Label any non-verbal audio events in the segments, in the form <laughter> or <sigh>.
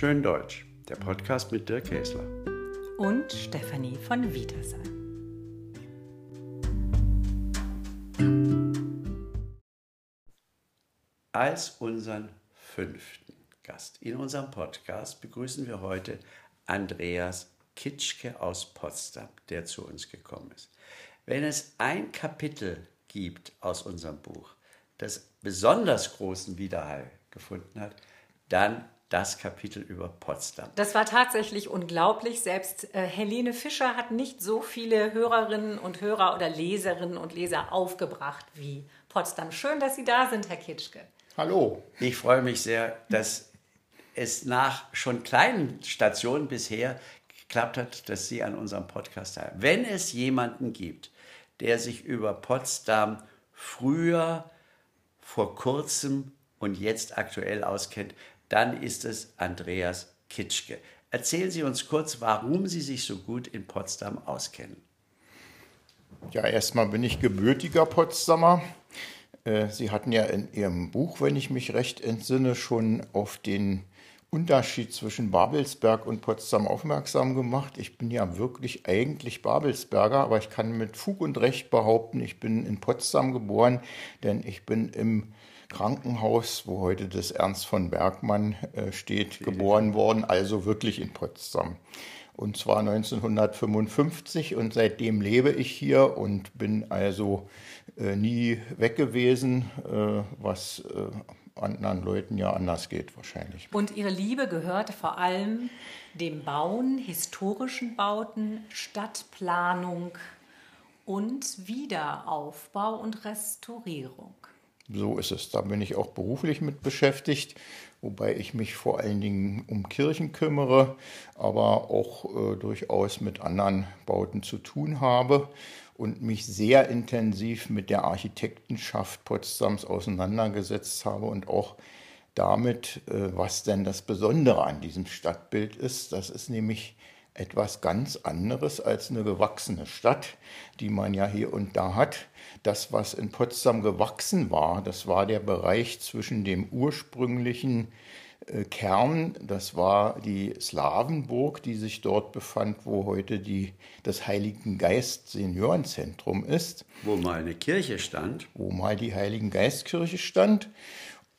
Schön Deutsch, der Podcast mit Dirk Käsler. Und Stefanie von Wietersheim. Als unseren fünften Gast in unserem Podcast begrüßen wir heute Andreas Kitschke aus Potsdam, der zu uns gekommen ist. Wenn es ein Kapitel gibt aus unserem Buch, das besonders großen Widerhall gefunden hat, dann das Kapitel über Potsdam. Das war tatsächlich unglaublich. Selbst äh, Helene Fischer hat nicht so viele Hörerinnen und Hörer oder Leserinnen und Leser aufgebracht wie Potsdam. Schön, dass Sie da sind, Herr Kitschke. Hallo. Ich freue mich sehr, dass es nach schon kleinen Stationen bisher geklappt hat, dass Sie an unserem Podcast teilnehmen. Wenn es jemanden gibt, der sich über Potsdam früher, vor kurzem und jetzt aktuell auskennt, dann ist es Andreas Kitschke. Erzählen Sie uns kurz, warum Sie sich so gut in Potsdam auskennen. Ja, erstmal bin ich gebürtiger Potsdamer. Äh, Sie hatten ja in Ihrem Buch, wenn ich mich recht entsinne, schon auf den Unterschied zwischen Babelsberg und Potsdam aufmerksam gemacht. Ich bin ja wirklich eigentlich Babelsberger, aber ich kann mit Fug und Recht behaupten, ich bin in Potsdam geboren, denn ich bin im Krankenhaus, wo heute das Ernst von Bergmann äh, steht, geboren worden, also wirklich in Potsdam. Und zwar 1955 und seitdem lebe ich hier und bin also äh, nie weg gewesen, äh, was äh, anderen Leuten ja anders geht wahrscheinlich. Und Ihre Liebe gehörte vor allem dem Bauen, historischen Bauten, Stadtplanung und Wiederaufbau und Restaurierung. So ist es. Da bin ich auch beruflich mit beschäftigt, wobei ich mich vor allen Dingen um Kirchen kümmere, aber auch äh, durchaus mit anderen Bauten zu tun habe und mich sehr intensiv mit der Architektenschaft Potsdams auseinandergesetzt habe und auch damit, äh, was denn das Besondere an diesem Stadtbild ist. Das ist nämlich etwas ganz anderes als eine gewachsene Stadt, die man ja hier und da hat. Das, was in Potsdam gewachsen war, das war der Bereich zwischen dem ursprünglichen äh, Kern, das war die Slawenburg, die sich dort befand, wo heute die, das Heiligen Geist Seniorenzentrum ist. Wo mal eine Kirche stand. Wo mal die Heiligen Geistkirche stand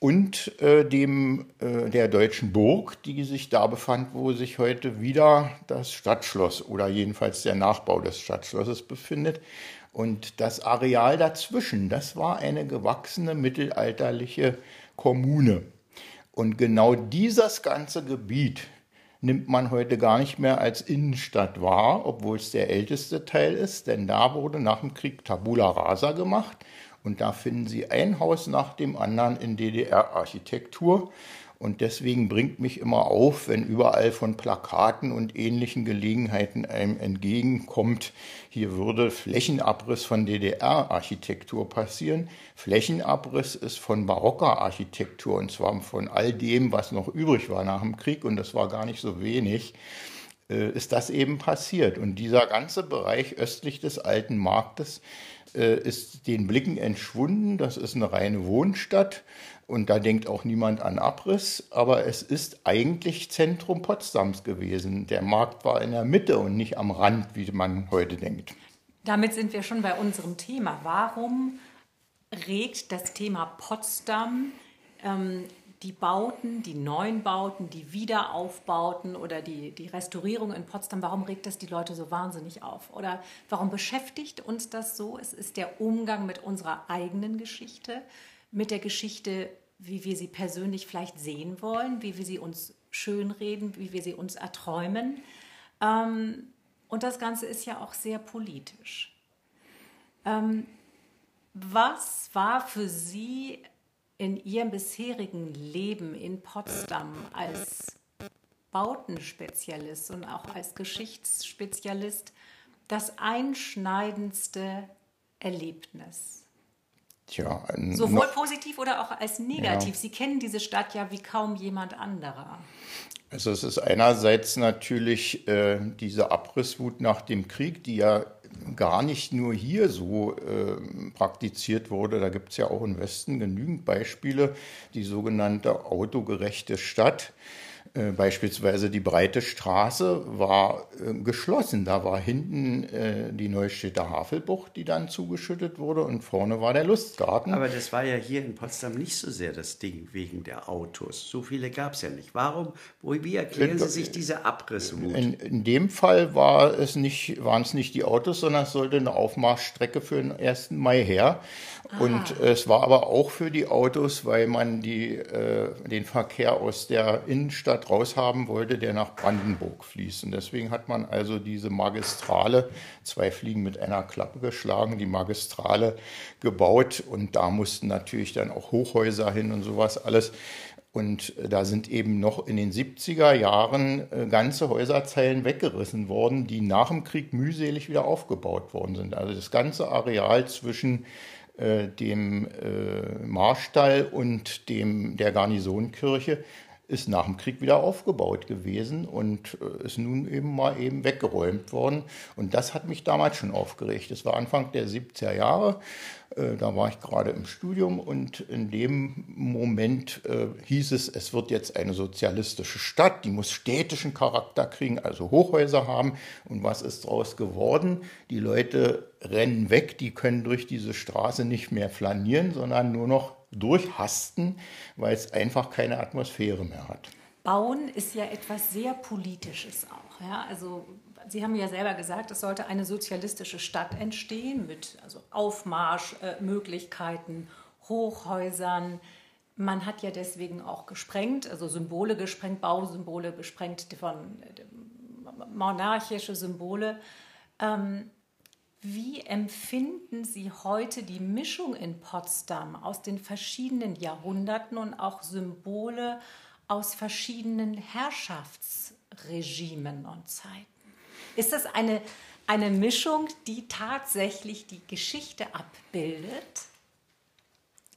und äh, dem äh, der deutschen Burg, die sich da befand, wo sich heute wieder das Stadtschloss oder jedenfalls der Nachbau des Stadtschlosses befindet. Und das Areal dazwischen, das war eine gewachsene mittelalterliche Kommune. Und genau dieses ganze Gebiet nimmt man heute gar nicht mehr als Innenstadt wahr, obwohl es der älteste Teil ist, denn da wurde nach dem Krieg Tabula Rasa gemacht und da finden Sie ein Haus nach dem anderen in DDR-Architektur. Und deswegen bringt mich immer auf, wenn überall von Plakaten und ähnlichen Gelegenheiten einem entgegenkommt, hier würde Flächenabriss von DDR-Architektur passieren. Flächenabriss ist von barocker Architektur und zwar von all dem, was noch übrig war nach dem Krieg und das war gar nicht so wenig äh, ist das eben passiert. Und dieser ganze Bereich östlich des alten Marktes äh, ist den Blicken entschwunden. Das ist eine reine Wohnstadt und da denkt auch niemand an Abriss, aber es ist eigentlich Zentrum Potsdams gewesen. Der Markt war in der Mitte und nicht am Rand, wie man heute denkt. Damit sind wir schon bei unserem Thema. Warum regt das Thema Potsdam ähm, die Bauten, die neuen Bauten, die Wiederaufbauten oder die, die Restaurierung in Potsdam, warum regt das die Leute so wahnsinnig auf? Oder warum beschäftigt uns das so? Es ist der Umgang mit unserer eigenen Geschichte, mit der Geschichte, wie wir sie persönlich vielleicht sehen wollen, wie wir sie uns schönreden, wie wir sie uns erträumen. Ähm, und das Ganze ist ja auch sehr politisch. Ähm, was war für Sie in Ihrem bisherigen Leben in Potsdam als Bautenspezialist und auch als Geschichtsspezialist das einschneidendste Erlebnis? Tja, Sowohl positiv oder auch als negativ. Ja. Sie kennen diese Stadt ja wie kaum jemand anderer. Also es ist einerseits natürlich äh, diese Abrisswut nach dem Krieg, die ja gar nicht nur hier so äh, praktiziert wurde. Da gibt es ja auch im Westen genügend Beispiele. Die sogenannte autogerechte Stadt Äh, beispielsweise die breite Straße war äh, geschlossen. Da war hinten äh, die Neustädter Havelbucht, die dann zugeschüttet wurde, und vorne war der Lustgarten. Aber das war ja hier in Potsdam nicht so sehr das Ding wegen der Autos. So viele gab es ja nicht. Warum, wie erklären Sie sich diese Abrisswut? In, in dem Fall war es nicht, waren es nicht die Autos, sondern es sollte eine Aufmarschstrecke für den 1. Mai her. Und ah. es war aber auch für die Autos, weil man die, äh, den Verkehr aus der Innenstadt raushaben wollte, der nach Brandenburg fließt. Und deswegen hat man also diese Magistrale, zwei Fliegen mit einer Klappe geschlagen, die Magistrale gebaut. Und da mussten natürlich dann auch Hochhäuser hin und sowas alles. Und äh, da sind eben noch in den 70er Jahren äh, ganze Häuserzeilen weggerissen worden, die nach dem Krieg mühselig wieder aufgebaut worden sind. Also das ganze Areal zwischen äh, dem äh, Marstall und dem, der Garnisonkirche ist nach dem Krieg wieder aufgebaut gewesen und äh, ist nun eben mal eben weggeräumt worden. Und das hat mich damals schon aufgeregt. Das war Anfang der 70er Jahre. Äh, da war ich gerade im Studium und in dem Moment äh, hieß es, es wird jetzt eine sozialistische Stadt, die muss städtischen Charakter kriegen, also Hochhäuser haben. Und was ist daraus geworden? Die Leute rennen weg, die können durch diese Straße nicht mehr flanieren, sondern nur noch durchhasten, weil es einfach keine Atmosphäre mehr hat. Bauen ist ja etwas sehr Politisches auch. Ja? Also Sie haben ja selber gesagt, es sollte eine sozialistische Stadt entstehen mit also Aufmarschmöglichkeiten, Hochhäusern. Man hat ja deswegen auch gesprengt, also Symbole gesprengt, Bausymbole gesprengt von äh, monarchische Symbole. Ähm, wie empfinden Sie heute die Mischung in Potsdam aus den verschiedenen Jahrhunderten und auch Symbole aus verschiedenen Herrschaftsregimen und Zeiten? Ist das eine, eine Mischung, die tatsächlich die Geschichte abbildet?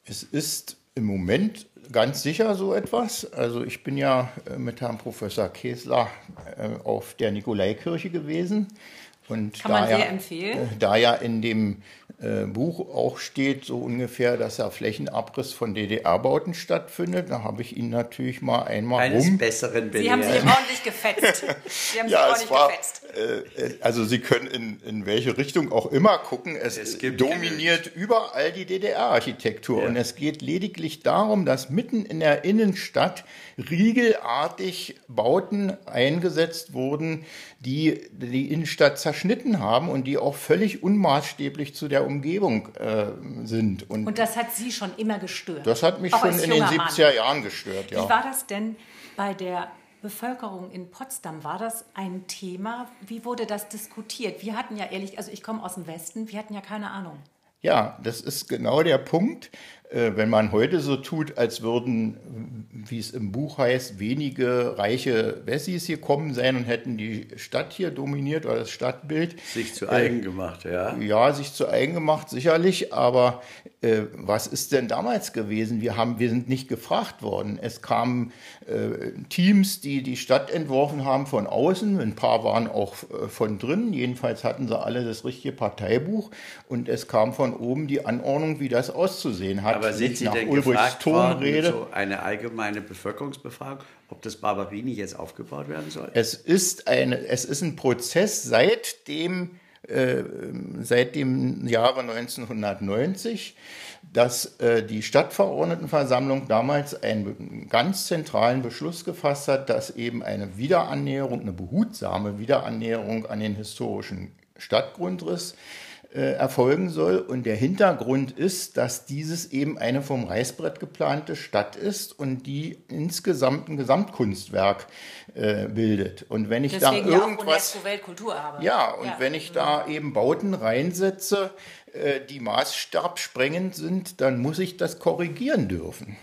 Es ist im Moment ganz sicher so etwas. Also ich bin ja äh, mit Herrn Professor Kesler äh, auf der Nikolaikirche gewesen. Und Kann man sehr ja, empfehlen. Äh, da ja in dem äh, Buch auch steht, so ungefähr, dass ja Flächenabriss von DDR-Bauten stattfindet. Da habe ich ihn natürlich mal einmal Eines rum. Besseren belehrt. Sie haben sich ordentlich gefetzt. Sie haben <laughs> ja, sich ordentlich war, gefetzt. Äh, also Sie können in, in welche Richtung auch immer gucken. Es, es dominiert genügend. überall die DDR-Architektur. Ja. Und es geht lediglich darum, dass mitten in der Innenstadt riegelartig Bauten eingesetzt wurden, die die Innenstadt zerschnitten haben und die auch völlig unmaßstäblich zu der Umgebung äh, sind. Und, und, das hat Sie schon immer gestört? Das hat mich auch schon in den 70er Mann. Jahren gestört, ja. Wie war das denn bei der Bevölkerung in Potsdam? War das ein Thema? Wie wurde das diskutiert? Wir hatten ja ehrlich, also ich komme aus dem Westen, wir hatten ja keine Ahnung. Ja, das ist genau der Punkt. Äh, wenn man heute so tut, als würden, wie es im Buch heißt, wenige reiche Wessis hier kommen sein und hätten die Stadt hier dominiert oder das Stadtbild. Sich zu eigen äh, gemacht, ja. Ja, sich zu eigen gemacht, sicherlich. Aber äh, was ist denn damals gewesen? Wir, haben, wir sind nicht gefragt worden. Es kamen äh, Teams, die die Stadt entworfen haben von außen. Ein paar waren auch äh, von drin. Jedenfalls hatten sie alle das richtige Parteibuch. Und es kam von oben die Anordnung, wie das auszusehen hat. Aber sind Sie denn gefragt worden, so eine allgemeine Bevölkerungsbefragung, ob das Barberini jetzt aufgebaut werden soll? Es ist, eine, es ist ein Prozess seit dem, äh, seit dem Jahre 1990, dass äh, die Stadtverordnetenversammlung damals einen ganz zentralen Beschluss gefasst hat, dass eben eine Wiederannäherung, eine behutsame Wiederannäherung an den historischen Stadtgrundriss äh, erfolgen soll. Und der Hintergrund ist, dass dieses eben eine vom Reißbrett geplante Stadt ist und die insgesamt ein Gesamtkunstwerk äh, bildet. Und wenn ich Deswegen da irgendwas, ja, ja, und ja. wenn ich da eben Bauten reinsetze, äh, die maßstabsprengend sind, dann muss ich das korrigieren dürfen.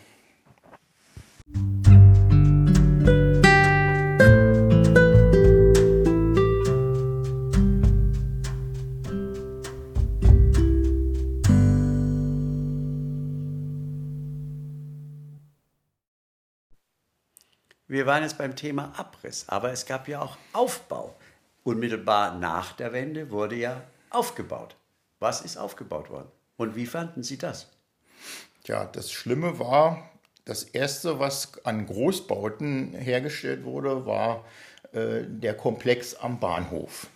Wir waren jetzt beim Thema Abriss, aber es gab ja auch Aufbau. Unmittelbar nach der Wende wurde ja aufgebaut. Was ist aufgebaut worden? Und wie fanden Sie das? Ja, das Schlimme war, Das erste, was an Großbauten hergestellt wurde, war äh, der Komplex am Bahnhof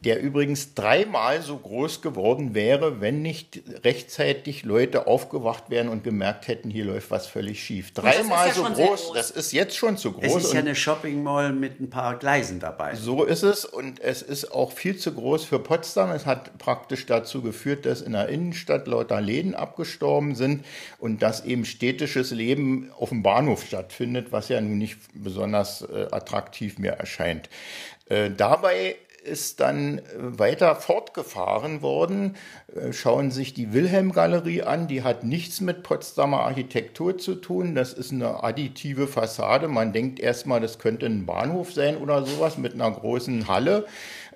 der übrigens dreimal so groß geworden wäre, wenn nicht rechtzeitig Leute aufgewacht wären und gemerkt hätten, hier läuft was völlig schief. Dreimal ja so groß, groß, das ist jetzt schon zu groß. Es ist ja eine Shopping Mall mit ein paar Gleisen dabei. So ist es und es ist auch viel zu groß für Potsdam. Es hat praktisch dazu geführt, dass in der Innenstadt lauter Läden abgestorben sind und dass eben städtisches Leben auf dem Bahnhof stattfindet, was ja nun nicht besonders äh, attraktiv mehr erscheint. Äh, dabei ist dann äh, weiter fortgefahren worden. Äh, schauen sich die Wilhelm-Galerie an, die hat nichts mit Potsdamer Architektur zu tun. Das ist eine additive Fassade. Man denkt erstmal, das könnte ein Bahnhof sein oder sowas mit einer großen Halle.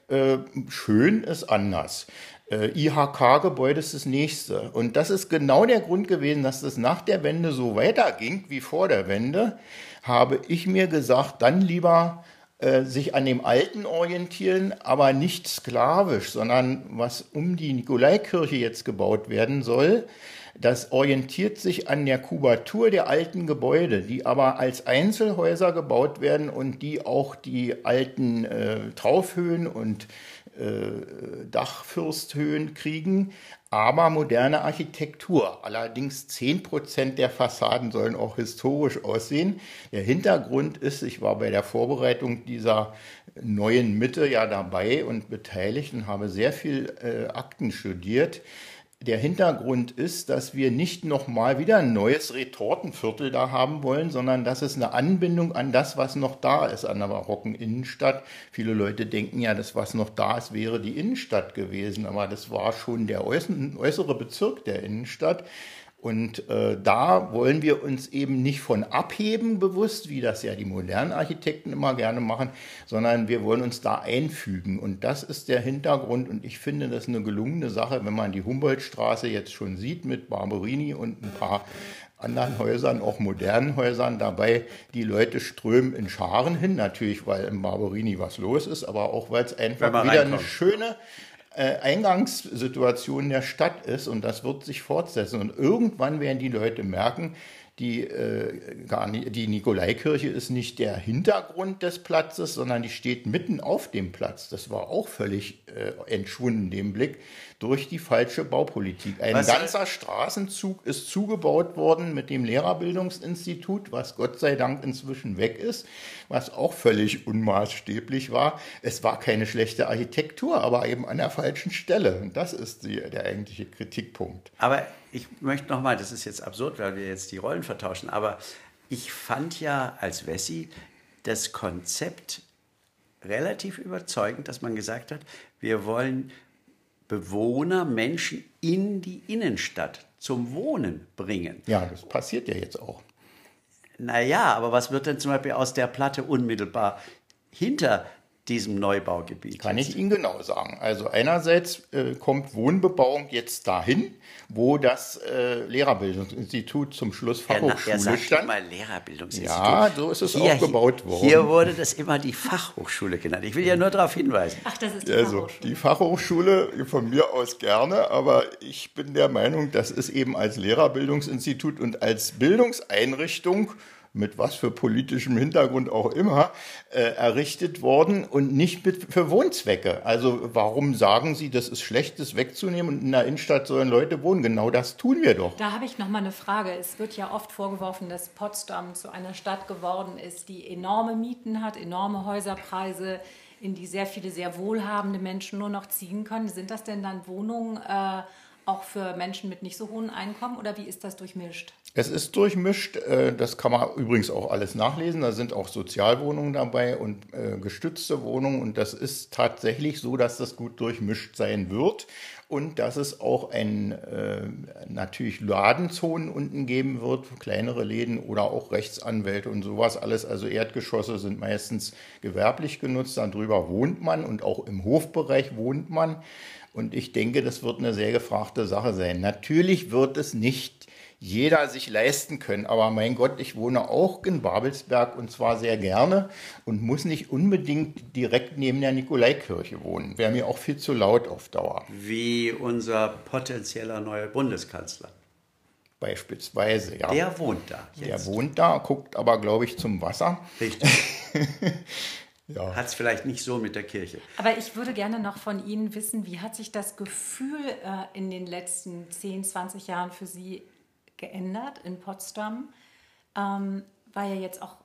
Äh, schön ist anders. IHK-Gebäude ist das nächste. Und das ist genau der Grund gewesen, dass das nach der Wende so weiterging wie vor der Wende, habe ich mir gesagt, dann lieber äh, sich an dem Alten orientieren, aber nicht sklavisch, sondern was um die Nikolaikirche jetzt gebaut werden soll, das orientiert sich an der Kubatur der alten Gebäude, die aber als Einzelhäuser gebaut werden und die auch die alten äh, Traufhöhen und Dachfürsthöhen kriegen, aber moderne Architektur. Allerdings 10% der Fassaden sollen auch historisch aussehen. Der Hintergrund ist, ich war bei der Vorbereitung dieser neuen Mitte ja dabei und beteiligt und habe sehr viel äh, Akten studiert der Hintergrund ist, dass wir nicht nochmal wieder ein neues Retortenviertel da haben wollen, sondern dass es eine Anbindung an das, was noch da ist, an der barocken Innenstadt. Viele Leute denken ja, das, was noch da ist, wäre die Innenstadt gewesen, aber das war schon der äußere Bezirk der Innenstadt. Und äh, da wollen wir uns eben nicht von abheben bewusst, wie das ja die modernen Architekten immer gerne machen, sondern wir wollen uns da einfügen. Und das ist der Hintergrund. Und ich finde das eine gelungene Sache, wenn man die Humboldtstraße jetzt schon sieht mit Barberini und ein paar anderen Häusern, auch modernen Häusern dabei. Die Leute strömen in Scharen hin, natürlich, weil im Barberini was los ist, aber auch, weil es einfach wieder reinkommt. eine schöne äh, Eingangssituation der Stadt ist und das wird sich fortsetzen. Und irgendwann werden die Leute merken, die, äh, gar nicht, die Nikolaikirche ist nicht der Hintergrund des Platzes, sondern die steht mitten auf dem Platz. Das war auch völlig äh, entschwunden, dem Blick, durch die falsche Baupolitik. Ein was ganzer Straßenzug ist zugebaut worden mit dem Lehrerbildungsinstitut, was Gott sei Dank inzwischen weg ist, was auch völlig unmaßstäblich war. Es war keine schlechte Architektur, aber eben an der falschen Stelle. Und das ist die, der eigentliche Kritikpunkt. Aber ich möchte nochmal, das ist jetzt absurd, weil wir jetzt die Rollen vertauschen, aber ich fand ja als Wessi das Konzept relativ überzeugend, dass man gesagt hat, wir wollen Bewohner, Menschen in die Innenstadt zum Wohnen bringen. Ja, das passiert ja jetzt auch. Naja, aber was wird denn zum Beispiel aus der Platte unmittelbar hinter diesem Neubaugebiet? Kann ich Ihnen genau sagen. Also einerseits äh, kommt Wohnbebauung jetzt dahin, wo das äh, Lehrerbildungsinstitut zum Schluss Fachhochschule er, er stand. immer Lehrerbildungsinstitut. Ja, so ist es hier, aufgebaut worden. Hier wurde das immer die Fachhochschule genannt. Ich will ja nur darauf hinweisen. Ach, das ist die also, Fachhochschule. Die Fachhochschule von mir aus gerne, aber ich bin der Meinung, das ist eben als Lehrerbildungsinstitut und als Bildungseinrichtung mit was für politischem Hintergrund auch immer, äh, errichtet worden und nicht mit, für Wohnzwecke. Also warum sagen Sie, das ist schlecht, das wegzunehmen und in der Innenstadt sollen Leute wohnen? Genau das tun wir doch. Da habe ich noch mal eine Frage. Es wird ja oft vorgeworfen, dass Potsdam zu einer Stadt geworden ist, die enorme Mieten hat, enorme Häuserpreise, in die sehr viele sehr wohlhabende Menschen nur noch ziehen können. Sind das denn dann Wohnungen äh, auch für Menschen mit nicht so hohen Einkommen oder wie ist das durchmischt? Es ist durchmischt. Äh, das kann man übrigens auch alles nachlesen. Da sind auch Sozialwohnungen dabei und äh, gestützte Wohnungen. Und das ist tatsächlich so, dass das gut durchmischt sein wird. Und dass es auch ein, äh, natürlich Ladenzonen unten geben wird, kleinere Läden oder auch Rechtsanwälte und sowas alles. Also Erdgeschosse sind meistens gewerblich genutzt. Darüber wohnt man und auch im Hofbereich wohnt man. Und ich denke, das wird eine sehr gefragte Sache sein. Natürlich wird es nicht jeder sich leisten können. Aber mein Gott, ich wohne auch in Babelsberg und zwar sehr gerne und muss nicht unbedingt direkt neben der Nikolaikirche wohnen. Wäre mir auch viel zu laut auf Dauer. Wie unser potenzieller neuer Bundeskanzler. beispielsweise. Ja. Der wohnt da. Der Jetzt. wohnt da, guckt aber, glaube ich, zum Wasser. Richtig. <laughs> Ja. Hat es vielleicht nicht so mit der Kirche. Aber ich würde gerne noch von Ihnen wissen, wie hat sich das Gefühl äh, in den letzten 10, 20 Jahren für Sie geändert in Potsdam? Ähm, weil ja jetzt auch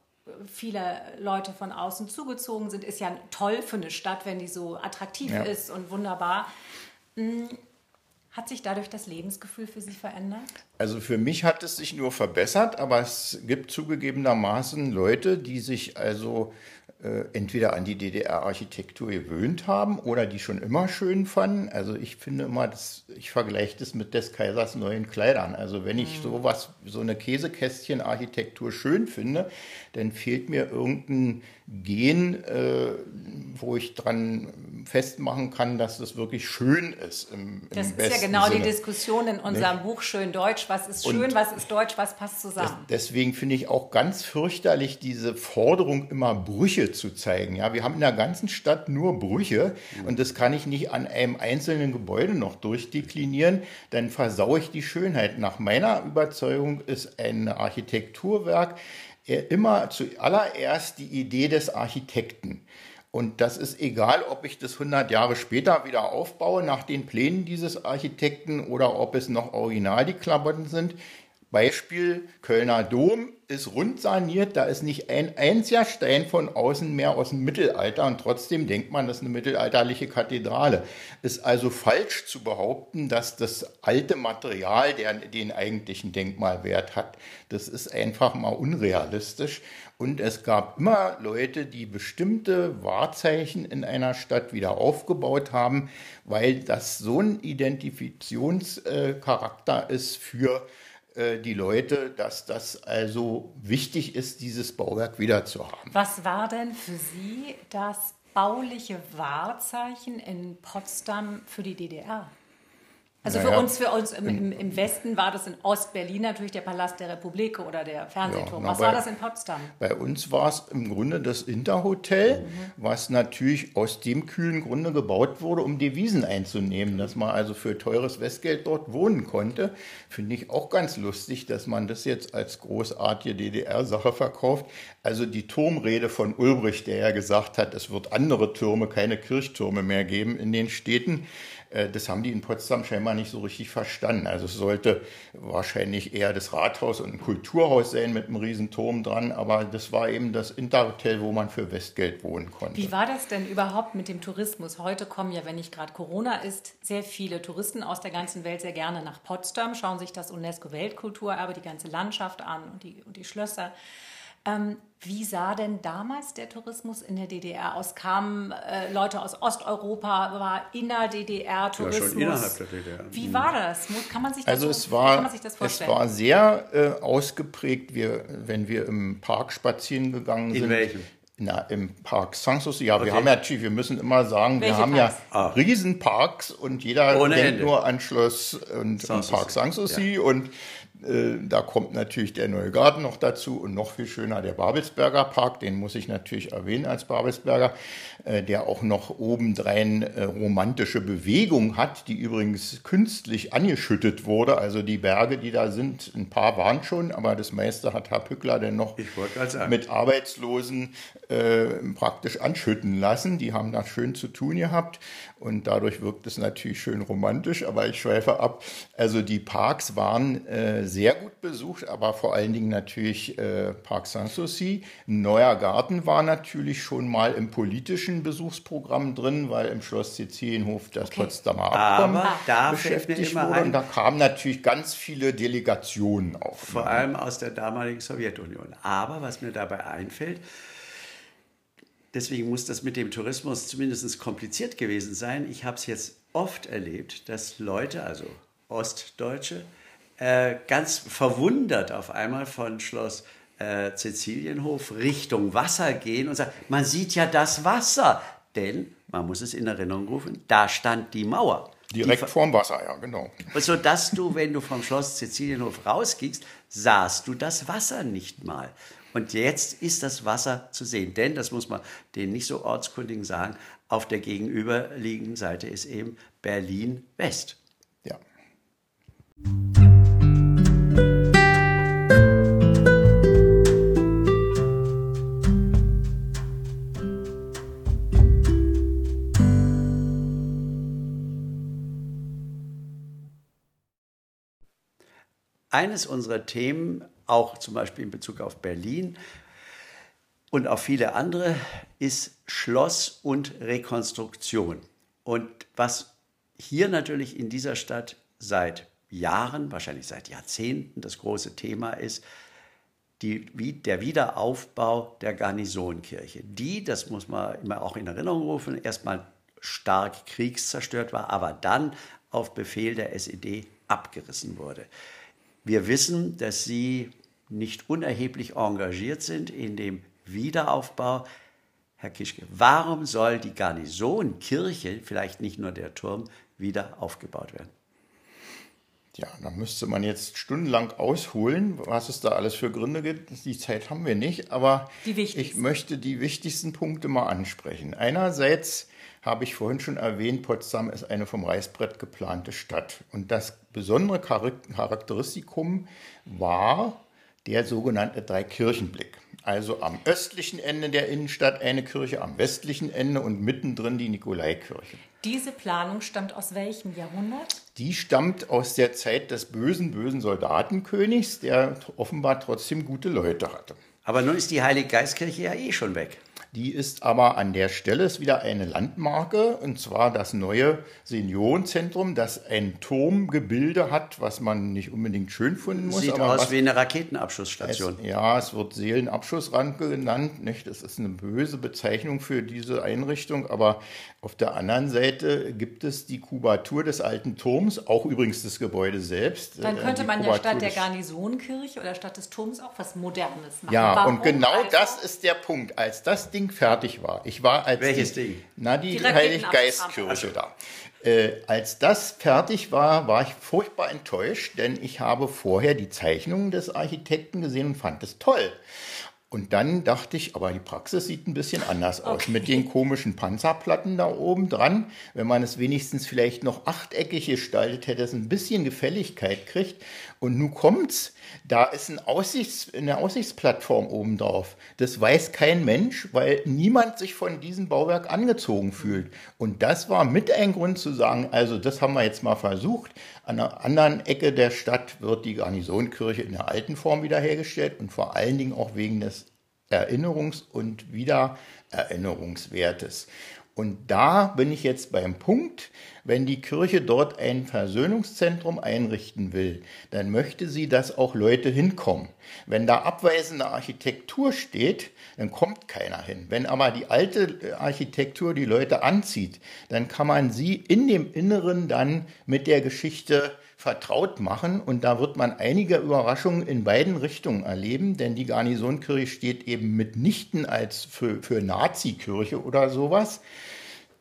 viele Leute von außen zugezogen sind. Ist ja toll für eine Stadt, wenn die so attraktiv Ja. ist und wunderbar. Hm, Hat sich dadurch das Lebensgefühl für Sie verändert? Also für mich hat es sich nur verbessert, aber es gibt zugegebenermaßen Leute, die sich also äh, entweder an die DDR-Architektur gewöhnt haben oder die schon immer schön fanden. Also ich finde immer, das, ich vergleiche das mit des Kaisers neuen Kleidern. Also wenn ich sowas, so eine Käsekästchen-Architektur schön finde, dann fehlt mir irgendein Gen, äh, wo ich dran festmachen kann, dass das wirklich schön ist. Im, im Das ist ja genau die Sinne. Diskussion in unserem Buch Schön Deutsch. Was ist schön, Und- was ist deutsch, was passt Das, zusammen? deswegen finde ich auch ganz fürchterlich diese Forderung, immer Brüche zu zeigen. Ja, wir haben in der ganzen Stadt nur Brüche und das kann ich nicht an einem einzelnen Gebäude noch durchdeklinieren, dann versaue ich die Schönheit. Nach meiner Überzeugung ist ein Architekturwerk äh, immer zuallererst die Idee des Architekten. Und das ist egal, ob ich das 100 Jahre später wieder aufbaue nach den Plänen dieses Architekten oder ob es noch original die Klamotten sind. Beispiel Kölner Dom ist rund saniert, da ist nicht ein einziger Stein von außen mehr aus dem Mittelalter und trotzdem denkt man, das ist eine mittelalterliche Kathedrale. Ist also falsch zu behaupten, dass das alte Material der, den eigentlichen Denkmalwert hat. Das ist einfach mal unrealistisch. Und es gab immer Leute, die bestimmte Wahrzeichen in einer Stadt wieder aufgebaut haben, weil das so ein Identifikationscharakter ist für äh, die Leute, dass das also wichtig ist, dieses Bauwerk wieder zu haben. Was war denn für Sie das bauliche Wahrzeichen in Potsdam für die DDR? Also für Naja, uns, für uns im, im, im Westen war das in Ostberlin natürlich der Palast der Republik oder der Fernsehturm. Ja, Was war bei- das in Potsdam? Bei uns war es im Grunde das Interhotel, was natürlich aus dem kühlen Grunde gebaut wurde, um Devisen einzunehmen, dass man also für teures Westgeld dort wohnen konnte. Finde ich auch ganz lustig, dass man das jetzt als großartige DDR-Sache verkauft. Also die Turmrede von Ulbricht, der ja gesagt hat, es wird andere Türme, keine Kirchtürme mehr geben in den Städten. Äh, Das haben die in Potsdam scheinbar nicht so richtig verstanden. Also es sollte wahrscheinlich eher das Rathaus und ein Kulturhaus sein mit einem riesen Turm dran, aber das war eben das Interhotel, wo man für Westgeld wohnen konnte. Wie war das denn überhaupt mit dem Tourismus? Heute kommen ja, wenn nicht gerade Corona ist, sehr viele Touristen aus der ganzen Welt sehr gerne nach Potsdam, schauen sich das UNESCO-Weltkulturerbe, die ganze Landschaft an und die, und die Schlösser. Ähm, wie sah denn damals der Tourismus in der DDR aus? Kamen äh, Leute aus Osteuropa, war inner-DDR-Tourismus? schon innerhalb der DDR. Wie war das? Kann man sich das, Also so, es war, man sich das es vorstellen? war sehr äh, ausgeprägt, wir, wenn wir im Park spazieren gegangen In sind. welchem? Na, im Park Sanssouci. Ja, wir Okay. haben ja, wir müssen immer sagen, Welche wir haben Parks? ja Riesenparks und jeder Ohne denkt Ende. nur an Schloss und, und. Park Sanssouci und äh, da kommt natürlich der Neue Garten noch dazu und noch viel schöner der Babelsberger Park, den muss ich natürlich erwähnen als Babelsberger, äh, der auch noch obendrein äh, romantische Bewegung hat, die übrigens künstlich angeschüttet wurde. Also die Berge, die da sind, ein paar waren schon, aber das meiste hat Herr Pückler denn noch mit Arbeitslosen äh, praktisch anschütten lassen. Die haben da schön zu tun gehabt und dadurch wirkt es natürlich schön romantisch, aber ich schweife ab. Also die Parks waren äh, sehr gut besucht, aber vor allen Dingen natürlich äh, Park Sanssouci. Ein neuer Garten war natürlich schon mal im politischen Besuchsprogramm drin, weil im Schloss Sizilienhof das Potsdamer Abkommen Aber beschäftigt wurde. Und da kamen natürlich ganz viele Delegationen auch. Vor allem aus der damaligen Sowjetunion. Aber was mir dabei einfällt, deswegen muss das mit dem Tourismus zumindest kompliziert gewesen sein. Ich habe es jetzt oft erlebt, dass Leute, also Ostdeutsche, äh, ganz verwundert auf einmal von Schloss äh, Sizilienhof Richtung Wasser gehen und sagen, man sieht ja das Wasser. Denn, man muss es in Erinnerung rufen, da stand die Mauer. Die Direkt vorm Wasser, ja, genau. so dass du, wenn du vom Schloss Sizilienhof rausgingst, sahst du das Wasser nicht mal. Und jetzt ist das Wasser zu sehen. Denn, das muss man den nicht so ortskundigen sagen, auf der gegenüberliegenden Seite ist eben Berlin West. Ja. Eines unserer Themen, auch zum Beispiel in Bezug auf Berlin und auf viele andere, ist Schloss und Rekonstruktion. Und was hier natürlich in dieser Stadt seit Jahren, wahrscheinlich seit Jahrzehnten das große Thema ist, die, der Wiederaufbau der Garnisonkirche. Die, das muss man immer auch in Erinnerung rufen, erstmal stark kriegszerstört war, aber dann auf Befehl der SED abgerissen wurde. Wir wissen, dass Sie nicht unerheblich engagiert sind in dem Wiederaufbau. Herr Kischke, warum soll die Garnisonkirche, vielleicht nicht nur der Turm, wieder aufgebaut werden? Ja, da müsste man jetzt stundenlang ausholen, was es da alles für Gründe gibt. Die Zeit haben wir nicht, aber ich möchte die wichtigsten Punkte mal ansprechen. Einerseits habe ich vorhin schon erwähnt, Potsdam ist eine vom Reißbrett geplante Stadt. Und das besondere Charakteristikum war der sogenannte Dreikirchenblick. Also am östlichen Ende der Innenstadt eine Kirche, am westlichen Ende und mittendrin die Nikolaikirche. Diese Planung stammt aus welchem Jahrhundert? Die stammt aus der Zeit des bösen, bösen Soldatenkönigs, der offenbar trotzdem gute Leute hatte. Aber nun ist die Heilige Geistkirche ja eh schon weg. Die ist aber an der Stelle ist wieder eine Landmarke und zwar das neue Seniorenzentrum, das ein Turmgebilde hat, was man nicht unbedingt schön finden muss. Sieht aus was, wie eine Raketenabschussstation. Es, ja, es wird Seelenabschussranke genannt. Nicht? Das ist eine böse Bezeichnung für diese Einrichtung, aber auf der anderen Seite gibt es die Kubatur des alten Turms, auch übrigens das Gebäude selbst. Dann äh, könnte man ja statt der Garnisonkirche oder statt des Turms auch was Modernes machen. Ja, Warum und genau also? das ist der Punkt. Als das Ding fertig war, ich war als Welches die, Ding? Na, die, die Heiliggeistkirche da. Äh, als das fertig war, war ich furchtbar enttäuscht, denn ich habe vorher die Zeichnungen des Architekten gesehen und fand es toll. Und dann dachte ich, aber die Praxis sieht ein bisschen anders aus. Okay. Mit den komischen Panzerplatten da oben dran. Wenn man es wenigstens vielleicht noch achteckig gestaltet hätte, es ein bisschen Gefälligkeit kriegt. Und nun kommt's, da ist ein Aussichts-, eine Aussichtsplattform oben drauf. Das weiß kein Mensch, weil niemand sich von diesem Bauwerk angezogen fühlt. Und das war mit ein Grund zu sagen, also das haben wir jetzt mal versucht. An einer anderen Ecke der Stadt wird die Garnisonkirche in der alten Form wiederhergestellt und vor allen Dingen auch wegen des Erinnerungs- und Wiedererinnerungswertes. Und da bin ich jetzt beim Punkt, wenn die Kirche dort ein Versöhnungszentrum einrichten will, dann möchte sie, dass auch Leute hinkommen. Wenn da abweisende Architektur steht, dann kommt keiner hin. Wenn aber die alte Architektur die Leute anzieht, dann kann man sie in dem Inneren dann mit der Geschichte vertraut machen. Und da wird man einige Überraschungen in beiden Richtungen erleben, denn die Garnisonkirche steht eben mitnichten als für, für Nazi-Kirche oder sowas,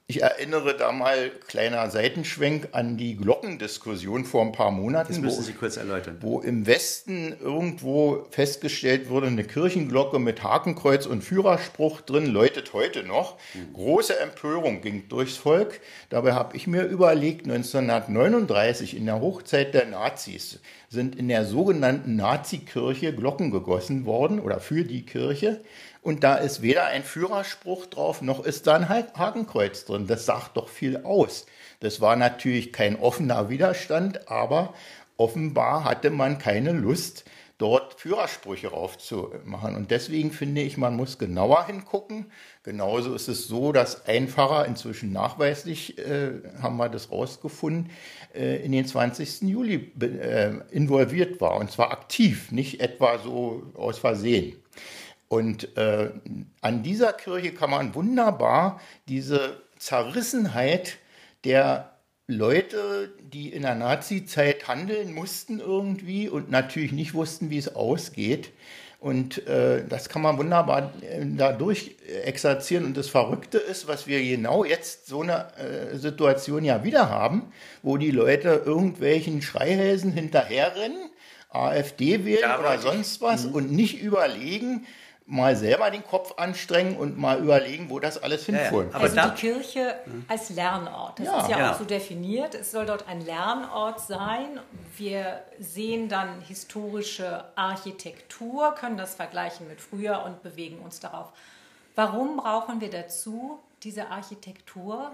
ich erinnere da mal, kleiner Seitenschwenk, an die Glockendiskussion vor ein paar Monaten. Das müssen Sie kurz erläutern. Wo im Westen irgendwo festgestellt wurde, eine Kirchenglocke mit Hakenkreuz und Führerspruch drin läutet heute noch. Mhm. Große Empörung ging durchs Volk. Dabei habe ich mir überlegt, 1939 in der Hochzeit der Nazis sind in der sogenannten Nazi-Kirche Glocken gegossen worden oder für die Kirche. Und da ist weder ein Führerspruch drauf, noch ist da ein Hakenkreuz drin. Das sagt doch viel aus. Das war natürlich kein offener Widerstand, aber offenbar hatte man keine Lust, dort Führersprüche raufzumachen. Und deswegen finde ich, man muss genauer hingucken. Genauso ist es so, dass ein Pfarrer inzwischen nachweislich, äh, haben wir das rausgefunden, äh, in den 20. Juli äh, involviert war. Und zwar aktiv, nicht etwa so aus Versehen. Und äh, an dieser Kirche kann man wunderbar diese Zerrissenheit der Leute, die in der Nazi-Zeit handeln mussten irgendwie und natürlich nicht wussten, wie es ausgeht. Und äh, das kann man wunderbar äh, dadurch exerzieren. Und das Verrückte ist, was wir genau jetzt so eine äh, Situation ja wieder haben, wo die Leute irgendwelchen Schreihälsen hinterherrennen, AfD wählen ja, oder sonst was mhm. und nicht überlegen, mal selber den Kopf anstrengen und mal überlegen, wo das alles hinführt. Ja, also die Kirche als Lernort, das ja. ist ja, ja, auch so definiert. Es soll dort ein Lernort sein. Wir sehen dann historische Architektur, können das vergleichen mit früher und bewegen uns darauf. Warum brauchen wir dazu diese Architektur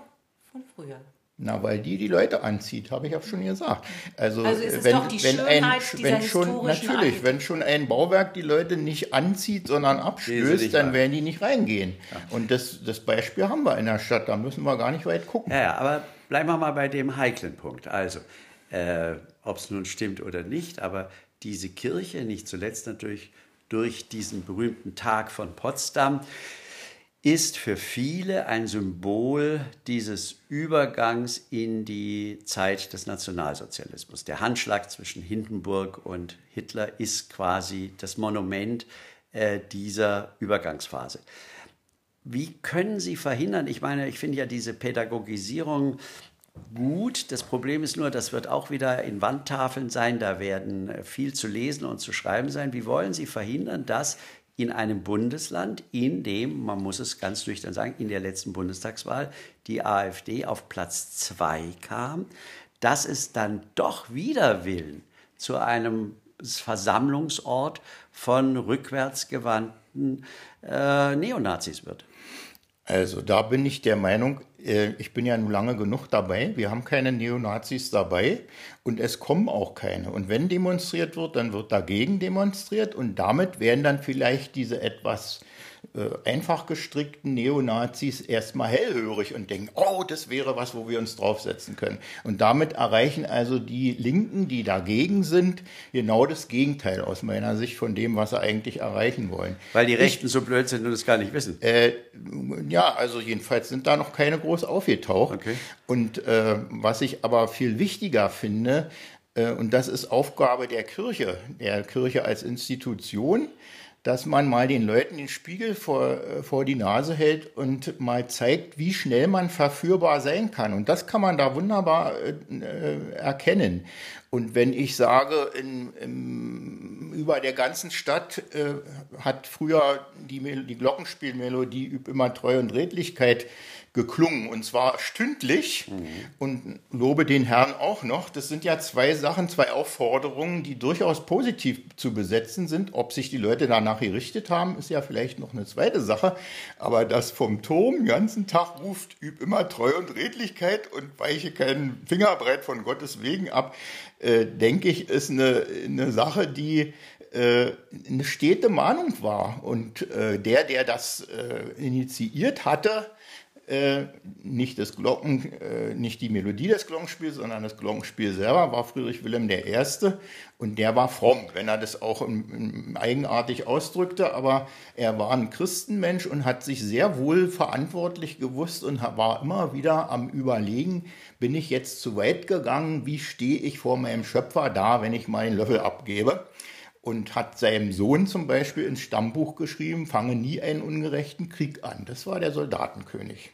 von früher? Na, weil die die Leute anzieht, habe ich auch schon gesagt. Also, Also ist es wenn, doch die wenn ein, Schönheit dieser wenn schon natürlich, Architektur. wenn schon ein Bauwerk die Leute nicht anzieht, sondern abstößt, dann werden die nicht reingehen. Und das, das Beispiel haben wir in der Stadt. Da müssen wir gar nicht weit gucken. Ja, ja, aber bleiben wir mal bei dem heiklen Punkt. Also, äh, ob es nun stimmt oder nicht, aber diese Kirche, nicht zuletzt natürlich durch diesen berühmten Tag von Potsdam, ist für viele ein Symbol dieses Übergangs in die Zeit des Nationalsozialismus. Der Handschlag zwischen Hindenburg und Hitler ist quasi das Monument äh, dieser Übergangsphase. Wie können Sie verhindern? Ich meine, ich finde ja diese Pädagogisierung gut. Das Problem ist nur, das wird auch wieder in Wandtafeln sein. Da werden äh, viel zu lesen und zu schreiben sein. Wie wollen Sie verhindern, dass in einem Bundesland, in dem, man muss es ganz nüchtern sagen, in der letzten Bundestagswahl die AfD auf Platz zwei kam, dass es dann doch wider Willen zu einem Versammlungsort von rückwärtsgewandten äh, Neonazis wird? Also da bin ich der Meinung, äh, ich bin ja nun lange genug dabei, wir haben keine Neonazis dabei und es kommen auch keine. Und wenn demonstriert wird, dann wird dagegen demonstriert und damit werden dann vielleicht diese etwas äh, einfach gestrickten Neonazis erstmal hellhörig und denken, oh, das wäre was, wo wir uns draufsetzen können. Und damit erreichen also die Linken, die dagegen sind, genau das Gegenteil aus meiner Sicht von dem, was sie eigentlich erreichen wollen. Weil die Rechten so blöd sind und es gar nicht wissen. Äh, ja, also jedenfalls sind da noch keine groß aufgetaucht. Okay. Und äh, was ich aber viel wichtiger finde, äh, und das ist Aufgabe der Kirche, der Kirche als Institution, dass man mal den Leuten den Spiegel vor, äh, vor die Nase hält und mal zeigt, wie schnell man verführbar sein kann. Und das kann man da wunderbar äh, äh, erkennen. Und wenn ich sage, in, im, über der ganzen Stadt äh, hat früher die, Mel die Glockenspielmelodie Üb immer Treue und Redlichkeit geklungen und zwar stündlich und lobe den Herrn auch noch. Das sind ja zwei Sachen, zwei Aufforderungen, die durchaus positiv zu besetzen sind. Ob sich die Leute danach gerichtet haben, ist ja vielleicht noch eine zweite Sache. Aber das vom Turm den ganzen Tag ruft, üb immer Treue und Redlichkeit und weiche keinen Fingerbreit von Gottes wegen ab, äh, denke ich, ist eine, eine Sache, die äh, eine stete Mahnung war. Und äh, der, der das äh, initiiert hatte, äh, nicht das Glocken, äh, nicht die Melodie des Glockenspiels, sondern das Glockenspiel selber war Friedrich Wilhelm I. Und der war fromm, wenn er das auch im, im eigenartig ausdrückte, aber er war ein Christenmensch und hat sich sehr wohl verantwortlich gewusst und war immer wieder am Überlegen, bin ich jetzt zu weit gegangen, wie stehe ich vor meinem Schöpfer da, wenn ich meinen Löffel abgebe? Und hat seinem Sohn zum Beispiel ins Stammbuch geschrieben, fange nie einen ungerechten Krieg an. Das war der Soldatenkönig.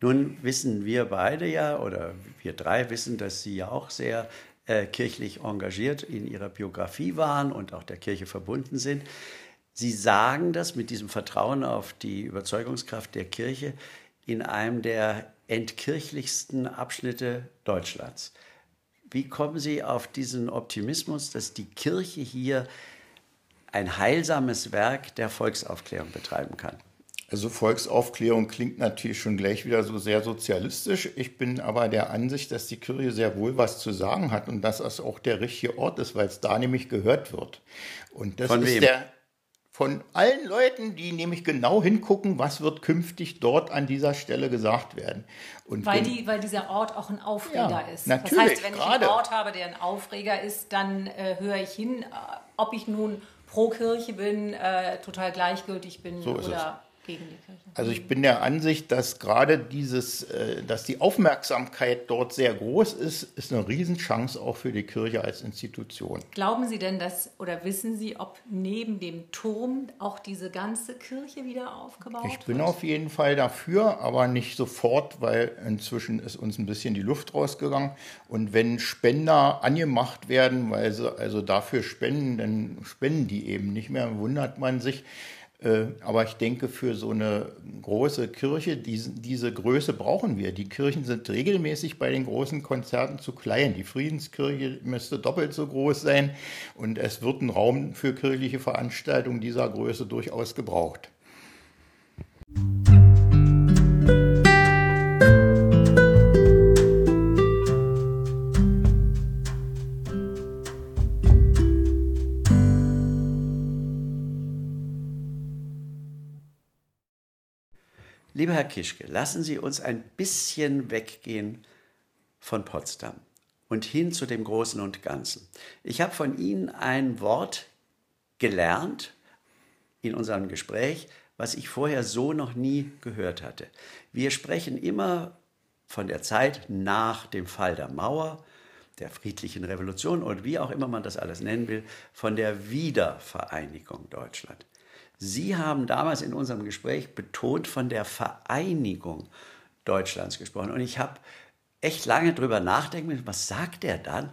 Nun wissen wir beide ja, oder wir drei wissen, dass Sie ja auch sehr äh, kirchlich engagiert in Ihrer Biografie waren und auch der Kirche verbunden sind. Sie sagen das mit diesem Vertrauen auf die Überzeugungskraft der Kirche in einem der entkirchlichsten Abschnitte Deutschlands. Wie kommen Sie auf diesen Optimismus, dass die Kirche hier ein heilsames Werk der Volksaufklärung betreiben kann? Also Volksaufklärung klingt natürlich schon gleich wieder so sehr sozialistisch. Ich bin aber der Ansicht, dass die Kirche sehr wohl was zu sagen hat und dass das auch der richtige Ort ist, weil es da nämlich gehört wird. Und das Von ist wem? der von allen Leuten, die nämlich genau hingucken, was wird künftig dort an dieser Stelle gesagt werden. Und Weil, wenn- die, weil dieser Ort auch ein Aufreger Ja, ist. natürlich, das heißt, wenn ich gerade. einen Ort habe, der ein Aufreger ist, dann äh, höre ich hin, äh, ob ich nun pro Kirche bin, äh, total gleichgültig bin So oder gegen die Kirche. Also ich bin der Ansicht, dass gerade dieses, äh, dass die Aufmerksamkeit dort sehr groß ist, ist eine Riesenchance auch für die Kirche als Institution. Glauben Sie denn, dass oder wissen Sie, ob neben dem Turm auch diese ganze Kirche wieder aufgebaut Ich bin wird? auf jeden Fall dafür, aber nicht sofort, weil inzwischen ist uns ein bisschen die Luft rausgegangen. Und wenn Spender angemacht werden, weil sie also dafür spenden, dann spenden die eben nicht mehr, wundert man sich. Äh, Aber ich denke, für so eine große Kirche, diese, diese Größe brauchen wir. Die Kirchen sind regelmäßig bei den großen Konzerten zu klein. Die Friedenskirche müsste doppelt so groß sein und es wird ein Raum für kirchliche Veranstaltungen dieser Größe durchaus gebraucht. Lieber Herr Kischke, lassen Sie uns ein bisschen weggehen von Potsdam und hin zu dem Großen und Ganzen. Ich habe von Ihnen ein Wort gelernt in unserem Gespräch, was ich vorher so noch nie gehört hatte. Wir sprechen immer von der Zeit nach dem Fall der Mauer, der friedlichen Revolution und wie auch immer man das alles nennen will, von der Wiedervereinigung Deutschland. Sie haben damals in unserem Gespräch betont von der Vereinigung Deutschlands gesprochen. Und ich habe echt lange drüber nachdenken müssen, was sagt er dann?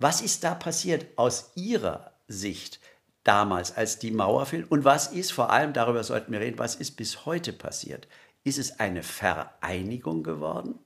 Was ist da passiert aus Ihrer Sicht damals, als die Mauer fiel? Und was ist vor allem, darüber sollten wir reden, was ist bis heute passiert? Ist es eine Vereinigung geworden?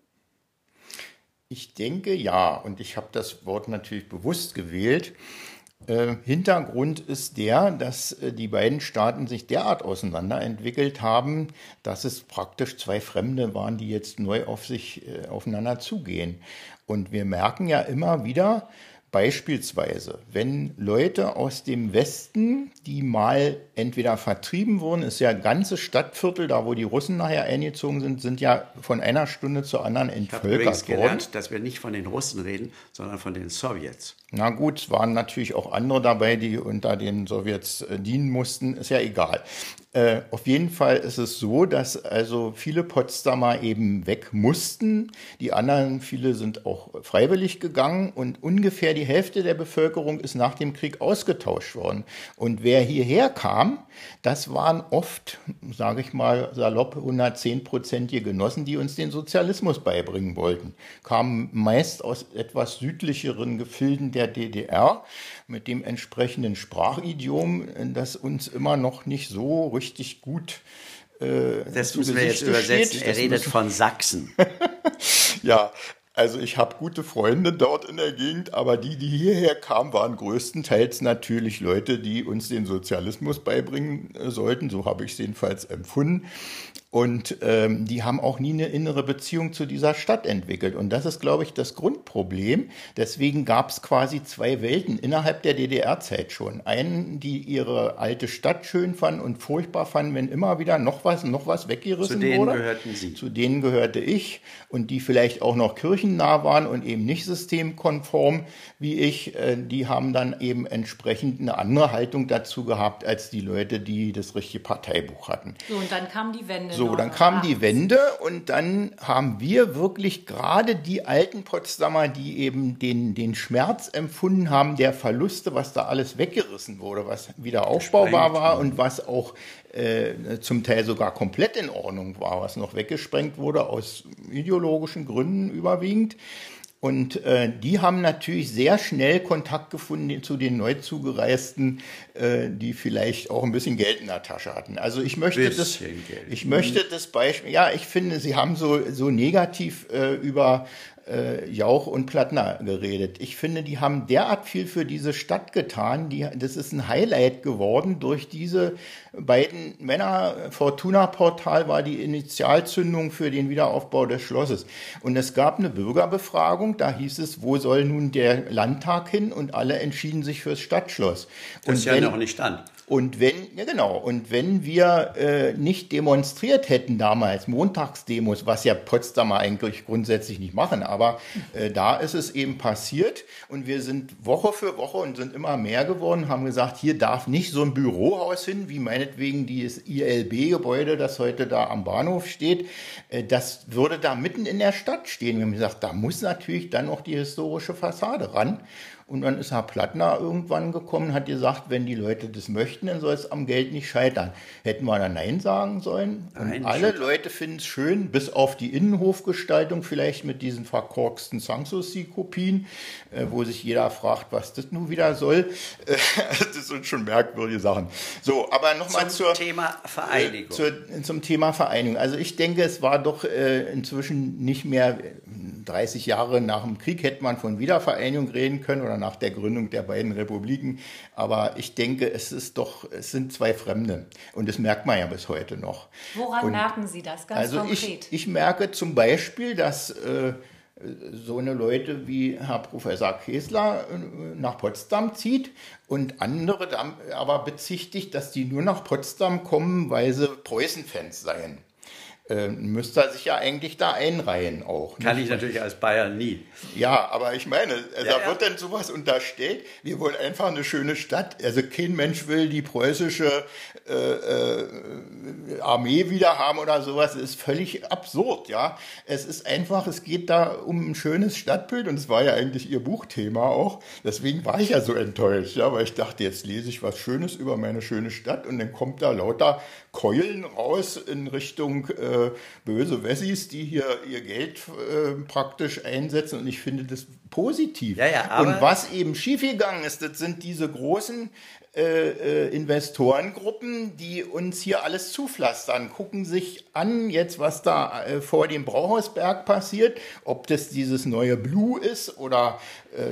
Ich denke ja, und ich habe das Wort natürlich bewusst gewählt, äh, Hintergrund ist der, dass äh, die beiden Staaten sich derart auseinanderentwickelt haben, dass es praktisch zwei Fremde waren, die jetzt neu auf sich äh, aufeinander zugehen. Und wir merken ja immer wieder, Beispielsweise, wenn Leute aus dem Westen, die mal entweder vertrieben wurden, ist ja ganze Stadtviertel, da wo die Russen nachher eingezogen sind, sind ja von einer Stunde zur anderen entvölkert ich worden. gelernt, dass wir nicht von den Russen reden, sondern von den Sowjets. Na gut, es waren natürlich auch andere dabei, die unter den Sowjets äh, dienen mussten, ist ja egal. Äh, auf jeden Fall ist es so, dass also viele Potsdamer eben weg mussten. Die anderen, viele sind auch freiwillig gegangen und ungefähr die Hälfte der Bevölkerung ist nach dem Krieg ausgetauscht worden. Und wer hierher kam, das waren oft, sage ich mal salopp, 110-prozentige Genossen, die uns den Sozialismus beibringen wollten. Kamen meist aus etwas südlicheren Gefilden der DDR mit dem entsprechenden Sprachidiom, das uns immer noch nicht so richtig gut äh, das müssen wir jetzt übersetzen. Er redet von Sachsen. <laughs> ja, also ich habe gute Freunde dort in der Gegend, aber die, die hierher kamen, waren größtenteils natürlich Leute, die uns den Sozialismus beibringen äh, sollten. So habe ich es jedenfalls empfunden. Und ähm, die haben auch nie eine innere Beziehung zu dieser Stadt entwickelt. Und das ist, glaube ich, das Grundproblem. Deswegen gab es quasi zwei Welten innerhalb der DDR-Zeit schon. Einen, die ihre alte Stadt schön fanden und furchtbar fanden, wenn immer wieder noch was, noch was weggerissen wurde. Zu denen wurde. gehörten Sie. Zu denen gehörte ich. Und die vielleicht auch noch kirchennah waren und eben nicht systemkonform wie ich. Äh, die haben dann eben entsprechend eine andere Haltung dazu gehabt, als die Leute, die das richtige Parteibuch hatten. So, und dann kam die Wende. So, dann kam die Wende und dann haben wir wirklich gerade die alten Potsdamer, die eben den, den Schmerz empfunden haben der Verluste, was da alles weggerissen wurde, was wieder aufbaubar war und was auch äh, zum Teil sogar komplett in Ordnung war, was noch weggesprengt wurde aus ideologischen Gründen überwiegend. Und äh, die haben natürlich sehr schnell Kontakt gefunden zu den Neuzugereisten, äh, die vielleicht auch ein bisschen Geld in der Tasche hatten. Also ich möchte das, Geld. ich möchte das Beispiel, ja, ich finde, sie haben so so negativ äh, über äh, Jauch und Plattner geredet. Ich finde, die haben derart viel für diese Stadt getan. Die, das ist ein Highlight geworden durch diese beiden Männer. Fortuna Portal war die Initialzündung für den Wiederaufbau des Schlosses. Und es gab eine Bürgerbefragung, da hieß es, wo soll nun der Landtag hin? Und alle entschieden sich fürs Stadtschloss. Das und ja noch nicht stand. Und wenn, ja genau, und wenn wir äh, nicht demonstriert hätten damals, Montagsdemos, was ja Potsdamer eigentlich grundsätzlich nicht machen, aber äh, da ist es eben passiert und wir sind Woche für Woche und sind immer mehr geworden, haben gesagt, hier darf nicht so ein Bürohaus hin, wie meinetwegen dieses ILB-Gebäude, das heute da am Bahnhof steht, äh, das würde da mitten in der Stadt stehen. Wir haben gesagt, da muss natürlich dann auch die historische Fassade ran. Und dann ist Herr Plattner irgendwann gekommen und hat gesagt, wenn die Leute das möchten, dann soll es am Geld nicht scheitern. Hätten wir da Nein sagen sollen? Und Nein, alle shit. Leute finden es schön, bis auf die Innenhofgestaltung, vielleicht mit diesen verkorksten Sanssouci-Kopien, äh, wo sich jeder fragt, was das nun wieder soll. Äh, <laughs> das sind schon merkwürdige Sachen. So, aber nochmal zur Thema Vereinigung. Äh, zur, zum Thema Vereinigung. Also ich denke, es war doch äh, inzwischen nicht mehr 30 Jahre nach dem Krieg hätte man von Wiedervereinigung reden können oder nach der Gründung der beiden Republiken. Aber ich denke, es ist doch, es sind zwei Fremde. Und das merkt man ja bis heute noch. Woran Und merken Sie das ganz also konkret? Ich, ich merke zum Beispiel, dass äh, so eine Leute wie Herr Professor Kesler äh, nach Potsdam zieht und andere aber bezichtigt, dass die nur nach Potsdam kommen, weil sie Preußen-Fans seien. Äh, müsste er sich ja eigentlich da einreihen auch. Kann ich natürlich als Bayern nie. Ja, aber ich meine, also Ja, da ja. wird dann sowas unterstellt. Wir wollen einfach eine schöne Stadt. Also kein Mensch will die preußische äh, äh, Armee wieder haben oder sowas. Das ist völlig absurd, ja. Es ist einfach, es geht da um ein schönes Stadtbild und es war ja eigentlich ihr Buchthema auch. Deswegen war ich ja so enttäuscht, ja, weil ich dachte, jetzt lese ich was Schönes über meine schöne Stadt und dann kommt da lauter Keulen raus in Richtung äh, böse Wessis, die hier ihr Geld äh, praktisch einsetzen. Und ich finde das positiv. Ja, ja, aber- und was eben schiefgegangen ist, das sind diese großen äh, äh, Investorengruppen, die uns hier alles zupflastern, gucken sich an jetzt, was da äh, vor dem Brauhausberg passiert, ob das dieses neue Blue ist oder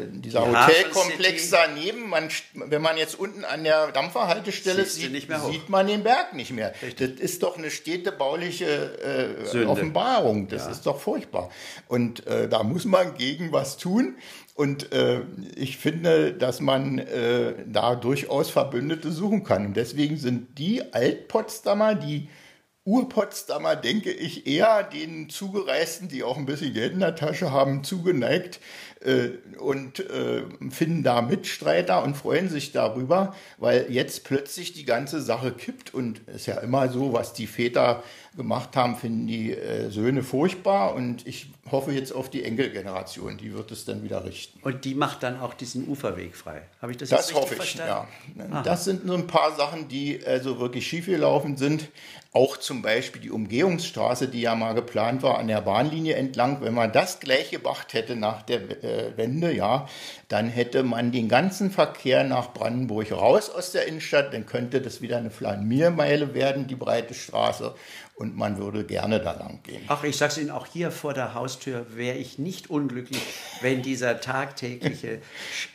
dieser Die Hotelkomplex daneben. Man, wenn man jetzt unten an der Dampferhaltestelle sieht, sieht man den Berg nicht mehr. Das ist doch eine städtebauliche äh. Offenbarung. Das ist doch furchtbar. Und äh, da muss man gegen was tun. Und äh, ich finde, dass man äh, da durchaus Verbündete suchen kann. Und deswegen sind die Altpotsdamer, die Urpotsdamer, denke ich, eher den Zugereisten, die auch ein bisschen Geld in der Tasche haben, zugeneigt äh, und äh, finden da Mitstreiter und freuen sich darüber, weil jetzt plötzlich die ganze Sache kippt und es ist ja immer so, was die Väter gemacht haben, finden die äh, Söhne furchtbar und ich hoffe jetzt auf die Enkelgeneration, die wird es dann wieder richten. Und die macht dann auch diesen Uferweg frei. Habe ich das, Das jetzt hoffe ich, verstanden? ja. Das sind so ein paar Sachen, die also wirklich schiefgelaufen sind. Auch zum Beispiel die Umgehungsstraße, die ja mal geplant war an der Bahnlinie entlang. Wenn man das gleich gemacht hätte nach der äh, Wende, ja, dann hätte man den ganzen Verkehr nach Brandenburg raus aus der Innenstadt. Dann könnte das wieder eine Flaniermeile werden, die breite Straße. Und man würde gerne da lang gehen. Ach, ich sag's Ihnen, auch hier vor der Haustür wäre ich nicht unglücklich, wenn dieser tagtägliche,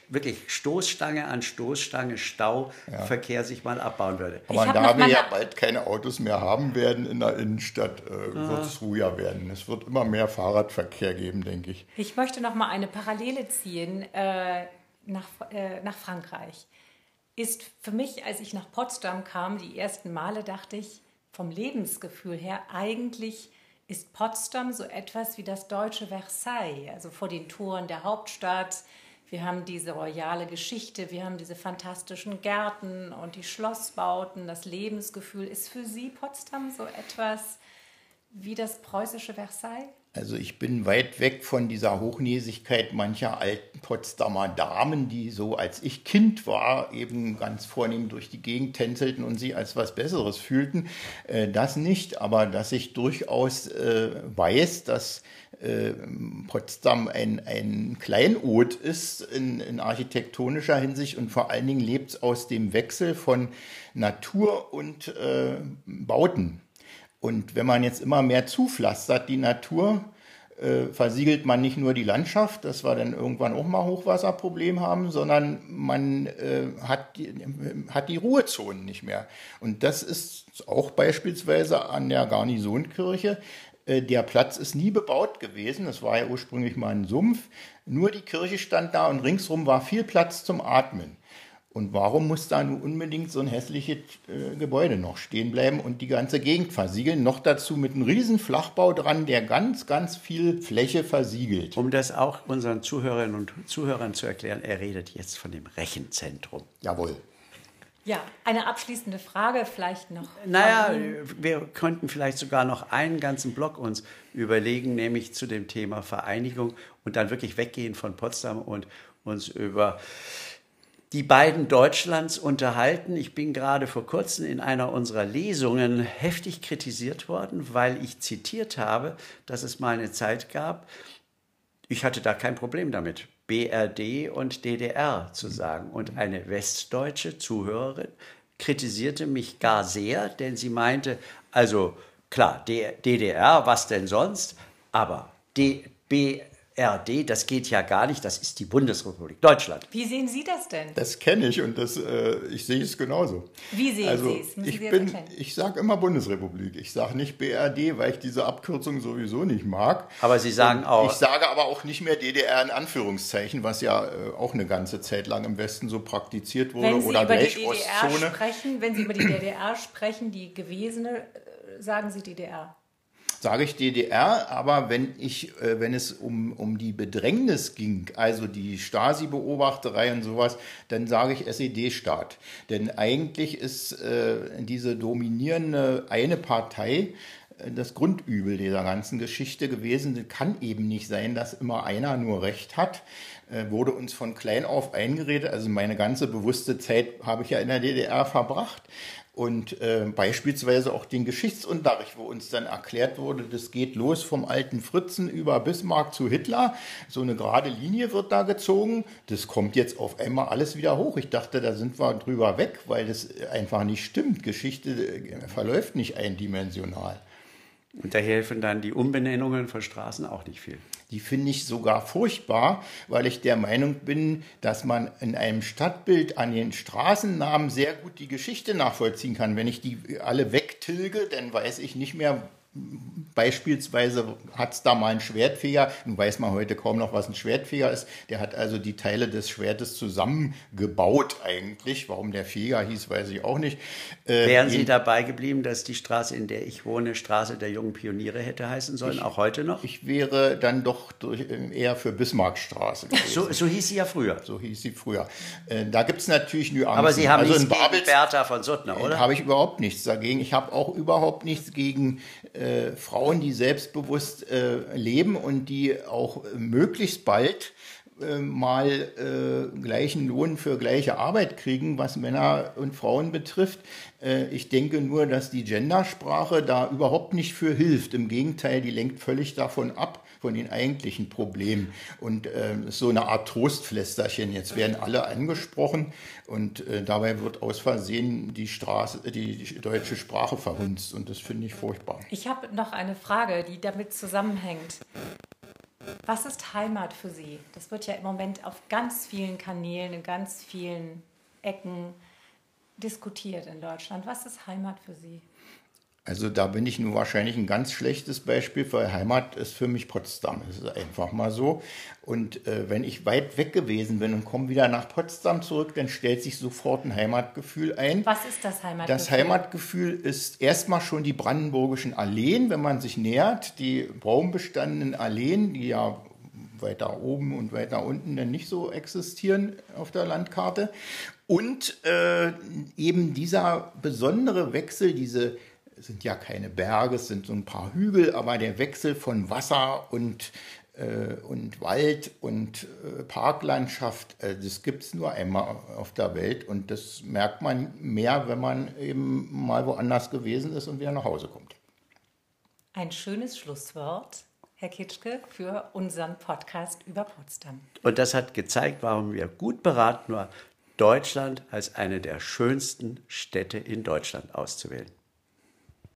wirklich Stoßstange an Stoßstange Stauverkehr sich mal abbauen würde. Aber da wir ja bald keine Autos mehr haben werden in der Innenstadt, äh, Ah. wird es ruhiger werden. Es wird immer mehr Fahrradverkehr geben, denke ich. Ich möchte noch mal eine Parallele ziehen äh, nach, äh, nach Frankreich. Ist für mich, als ich nach Potsdam kam, die ersten Male dachte ich, vom Lebensgefühl her, eigentlich ist Potsdam so etwas wie das deutsche Versailles, also vor den Toren der Hauptstadt. Wir haben diese royale Geschichte, wir haben diese fantastischen Gärten und die Schlossbauten. Das Lebensgefühl ist für Sie Potsdam so etwas wie das preußische Versailles? Also ich bin weit weg von dieser Hochnäsigkeit mancher alten Potsdamer Damen, die so als ich Kind war, eben ganz vornehm durch die Gegend tänzelten und sie als was Besseres fühlten. Äh, Das nicht, aber dass ich durchaus äh, weiß, dass äh, Potsdam ein, ein Kleinod ist in, in architektonischer Hinsicht und vor allen Dingen lebt es aus dem Wechsel von Natur und äh, Bauten. Und wenn man jetzt immer mehr zupflastert, die Natur, äh, versiegelt man nicht nur die Landschaft, dass wir dann irgendwann auch mal Hochwasserproblem haben, sondern man äh, hat, die, hat die Ruhezonen nicht mehr. Und das ist auch beispielsweise an der Garnisonkirche. Äh, Der Platz ist nie bebaut gewesen. Das war ja ursprünglich mal ein Sumpf. Nur die Kirche stand da und ringsrum war viel Platz zum Atmen. Und warum muss da nun unbedingt so ein hässliches äh, Gebäude noch stehen bleiben und die ganze Gegend versiegeln? Noch dazu mit einem riesen Flachbau dran, der ganz, ganz viel Fläche versiegelt. Um das auch unseren Zuhörerinnen und Zuhörern zu erklären, er redet jetzt von dem Rechenzentrum. Jawohl. Ja, eine abschließende Frage vielleicht noch. Naja, wir könnten vielleicht sogar noch einen ganzen Block uns überlegen, nämlich zu dem Thema Vereinigung und dann wirklich weggehen von Potsdam und uns über die beiden Deutschlands unterhalten. Ich bin gerade vor kurzem in einer unserer Lesungen heftig kritisiert worden, weil ich zitiert habe, dass es mal eine Zeit gab, ich hatte da kein Problem damit, BRD und DDR zu sagen. Und eine westdeutsche Zuhörerin kritisierte mich gar sehr, denn sie meinte, also klar, DDR, was denn sonst? Aber D BRD, das geht ja gar nicht, das ist die Bundesrepublik Deutschland. Wie sehen Sie das denn? Das kenne ich und das, äh, ich sehe es genauso. Wie sehen also, Sie es? Müssen Ich, Sie bin, ich sage immer Bundesrepublik. Ich sage nicht BRD, weil ich diese Abkürzung sowieso nicht mag. Aber Sie sagen Und auch- Ich sage aber auch nicht mehr DDR in Anführungszeichen, was ja äh, auch eine ganze Zeit lang im Westen so praktiziert wurde. Wenn Sie oder über die DDR Ostzone. sprechen, wenn Sie über die DDR sprechen, die gewesene, äh, sagen Sie DDR. Sage ich DDR, aber wenn, ich, äh, wenn es um, um die Bedrängnis ging, also die Stasi-Beobachterei und sowas, dann sage ich SED-Staat. Denn eigentlich ist äh, diese dominierende eine Partei äh, das Grundübel dieser ganzen Geschichte gewesen. Kann eben nicht sein, dass immer einer nur Recht hat. Äh, wurde uns von klein auf eingeredet. Also meine ganze bewusste Zeit habe ich ja in der DDR verbracht. Und äh, beispielsweise auch den Geschichtsunterricht, wo uns dann erklärt wurde, das geht los vom alten Fritzen über Bismarck zu Hitler. So eine gerade Linie wird da gezogen. Das kommt jetzt auf einmal alles wieder hoch. Ich dachte, da sind wir drüber weg, weil das einfach nicht stimmt. Geschichte äh, verläuft nicht eindimensional. Und da helfen dann die Umbenennungen von Straßen auch nicht viel. Die finde ich sogar furchtbar, weil ich der Meinung bin, dass man in einem Stadtbild an den Straßennamen sehr gut die Geschichte nachvollziehen kann. Wenn ich die alle wegtilge, dann weiß ich nicht mehr, Beispielsweise hat es da mal einen Schwertfeger, nun weiß man heute kaum noch, was ein Schwertfeger ist. Der hat also die Teile des Schwertes zusammengebaut eigentlich. Warum der Feger hieß, weiß ich auch nicht. Äh, Wären Sie dabei geblieben, dass die Straße, in der ich wohne, Straße der jungen Pioniere hätte heißen sollen, ich, auch heute noch? Ich wäre dann doch durch, äh, eher für Bismarckstraße gewesen. So, so hieß sie ja früher. So hieß sie früher. Äh, da gibt es natürlich Nuancen. Aber Sie haben also nichts gegen Bertha von Suttner, oder? Habe ich überhaupt nichts dagegen. Ich habe auch überhaupt nichts gegen äh, Frauen, die selbstbewusst äh, leben und die auch möglichst bald äh, mal äh, gleichen Lohn für gleiche Arbeit kriegen, was Männer und Frauen betrifft. Äh, ich denke nur, dass die Gendersprache da überhaupt nicht für hilft. Im Gegenteil, die lenkt völlig davon ab, von den eigentlichen Problemen. Und äh, so eine Art Trostflästerchen. Jetzt werden alle angesprochen und äh, dabei wird aus Versehen die, Straße, die deutsche Sprache verhunzt. Und das finde ich furchtbar. Ich habe noch eine Frage, die damit zusammenhängt. Was ist Heimat für Sie? Das wird ja im Moment auf ganz vielen Kanälen, in ganz vielen Ecken diskutiert in Deutschland. Was ist Heimat für Sie? Also da bin ich nur wahrscheinlich ein ganz schlechtes Beispiel, weil Heimat ist für mich Potsdam. Das ist einfach mal so. Und äh, wenn ich weit weg gewesen bin und komme wieder nach Potsdam zurück, dann stellt sich sofort ein Heimatgefühl ein. Was ist das Heimatgefühl? Das Heimatgefühl ist erstmal schon die brandenburgischen Alleen, wenn man sich nähert, die baumbestandenen Alleen, die ja weiter oben und weiter unten dann nicht so existieren auf der Landkarte. Und äh, eben dieser besondere Wechsel, diese sind ja keine Berge, es sind so ein paar Hügel, aber der Wechsel von Wasser und, äh, und Wald und äh, Parklandschaft, äh, das gibt es nur einmal auf der Welt und das merkt man mehr, wenn man eben mal woanders gewesen ist und wieder nach Hause kommt. Ein schönes Schlusswort. Herr Kitschke, für unseren Podcast über Potsdam. Und das hat gezeigt, warum wir gut beraten waren, Deutschland als eine der schönsten Städte in Deutschland auszuwählen.